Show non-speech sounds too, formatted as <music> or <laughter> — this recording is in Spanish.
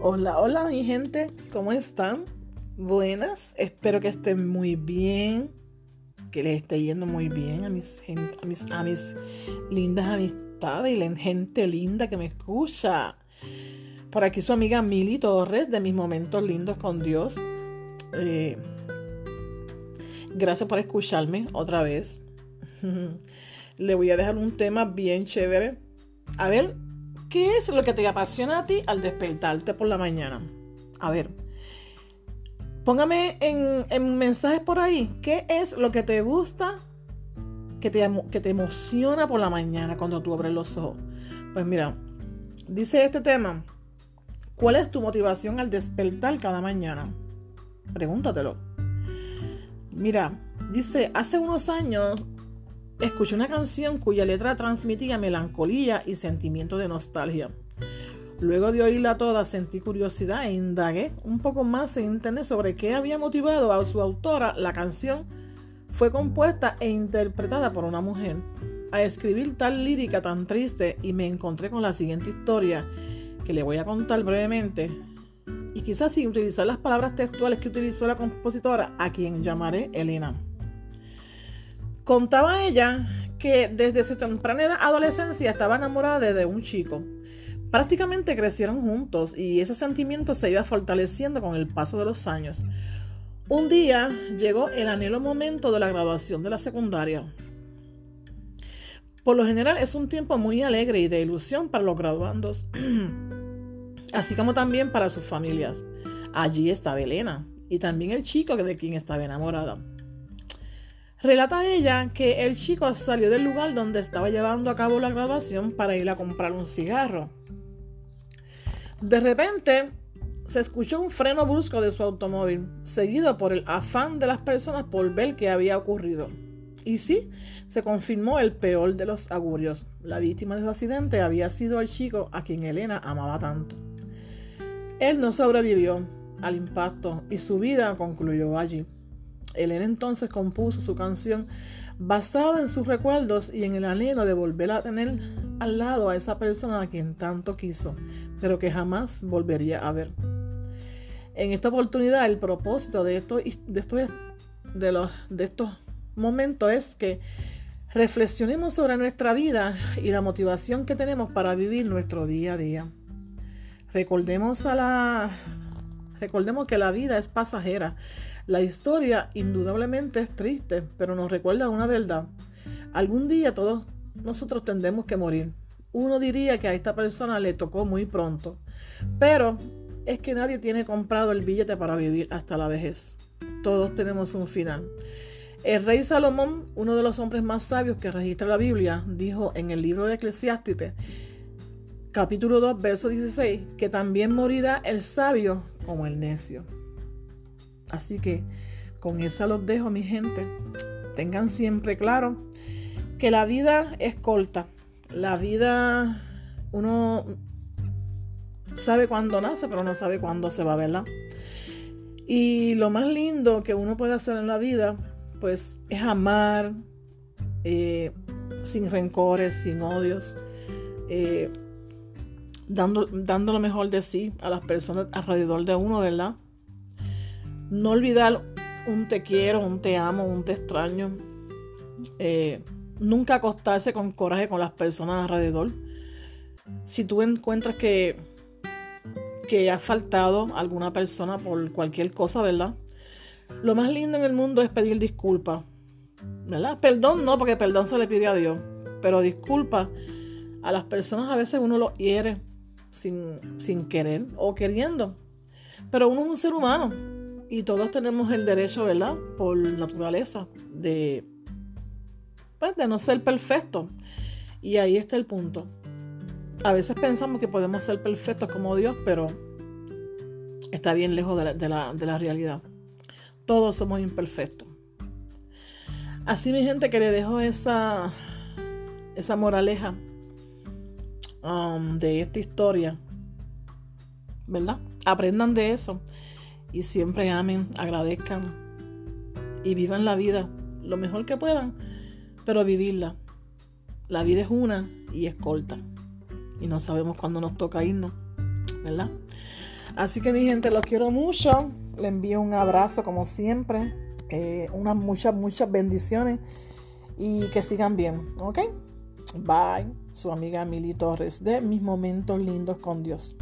Hola, hola mi gente, ¿cómo están? Buenas, espero que estén muy bien, que les esté yendo muy bien a mis, a mis, lindas amistades y la gente linda que me escucha. Por aquí su amiga Mili Torres de mis momentos lindos con Dios. Eh, gracias por escucharme otra vez. <laughs> Le voy a dejar un tema bien chévere. A ver, ¿qué es lo que te apasiona a ti al despertarte por la mañana? A ver, póngame en, mensajes por ahí. ¿Qué es lo que te gusta, que te, que te emociona por la mañana cuando tú abres los ojos? Pues mira, dice este tema. ¿Cuál es tu motivación al despertar cada mañana? Pregúntatelo. Mira, dice, hace unos años escuché una canción cuya letra transmitía melancolía y sentimiento de nostalgia. Luego de oírla toda sentí curiosidad e indagué un poco más en internet sobre qué había motivado a su autora. La canción fue compuesta e interpretada por una mujer. A escribir tal lírica tan triste y me encontré con la siguiente historia que le voy a contar brevemente y quizás sin utilizar las palabras textuales que utilizó la compositora, a quien llamaré Elena. Contaba ella que desde su temprana adolescencia estaba enamorada de un chico. Prácticamente crecieron juntos y ese sentimiento se iba fortaleciendo con el paso de los años. Un día llegó el anhelo momento de la graduación de la secundaria. Por lo general es un tiempo muy alegre y de ilusión para los graduandos. <clears throat> así como también para sus familias. Allí estaba Elena y también el chico de quien estaba enamorada. Relata ella que el chico salió del lugar donde estaba llevando a cabo la graduación para ir a comprar un cigarro. De repente se escuchó un freno brusco de su automóvil, seguido por el afán de las personas por ver qué había ocurrido. Y sí, se confirmó el peor de los augurios. La víctima de ese accidente había sido el chico a quien Elena amaba tanto. Él no sobrevivió al impacto y su vida concluyó allí. Elena entonces compuso su canción basada en sus recuerdos y en el anhelo de volver a tener al lado a esa persona a quien tanto quiso, pero que jamás volvería a ver. En esta oportunidad, el propósito de, esto, de, de, los, de estos momentos es que reflexionemos sobre nuestra vida y la motivación que tenemos para vivir nuestro día a día. Recordemos, a la, recordemos que la vida es pasajera. La historia indudablemente es triste, pero nos recuerda una verdad. Algún día todos nosotros tendremos que morir. Uno diría que a esta persona le tocó muy pronto, pero es que nadie tiene comprado el billete para vivir hasta la vejez. Todos tenemos un final. El rey Salomón, uno de los hombres más sabios que registra la Biblia, dijo en el libro de Eclesiástes capítulo 2, verso 16, que también morirá el sabio como el necio. Así que con esa los dejo, mi gente. Tengan siempre claro que la vida es corta. La vida, uno sabe cuándo nace, pero no sabe cuándo se va, ¿verdad? Y lo más lindo que uno puede hacer en la vida, pues, es amar eh, sin rencores, sin odios. Eh, dando, lo mejor de sí a las personas alrededor de uno, ¿verdad? No olvidar un te quiero, un te amo, un te extraño. Eh, nunca acostarse con coraje con las personas alrededor. Si tú encuentras que, que ha faltado alguna persona por cualquier cosa, ¿verdad? Lo más lindo en el mundo es pedir disculpas. ¿Verdad? Perdón no, porque perdón se le pide a Dios. Pero disculpa a las personas a veces uno lo hiere sin, querer o queriendo. Pero uno es un ser humano y todos tenemos el derecho, ¿verdad? Por naturaleza de, pues, de no ser perfecto. Y ahí está el punto. A veces pensamos que podemos ser perfectos como Dios, pero está bien lejos de la, de la, de la realidad. Todos somos imperfectos. Así mi gente que le dejo esa, esa moraleja Um, de esta historia, ¿verdad? Aprendan de eso y siempre amen, agradezcan y vivan la vida lo mejor que puedan, pero vivirla. La vida es una y es corta y no sabemos cuándo nos toca irnos, ¿verdad? Así que mi gente, los quiero mucho. Le envío un abrazo como siempre. Eh, unas muchas, muchas bendiciones. Y que sigan bien. ¿Ok? Bye. Su amiga Mili Torres de Mis Momentos Lindos con Dios.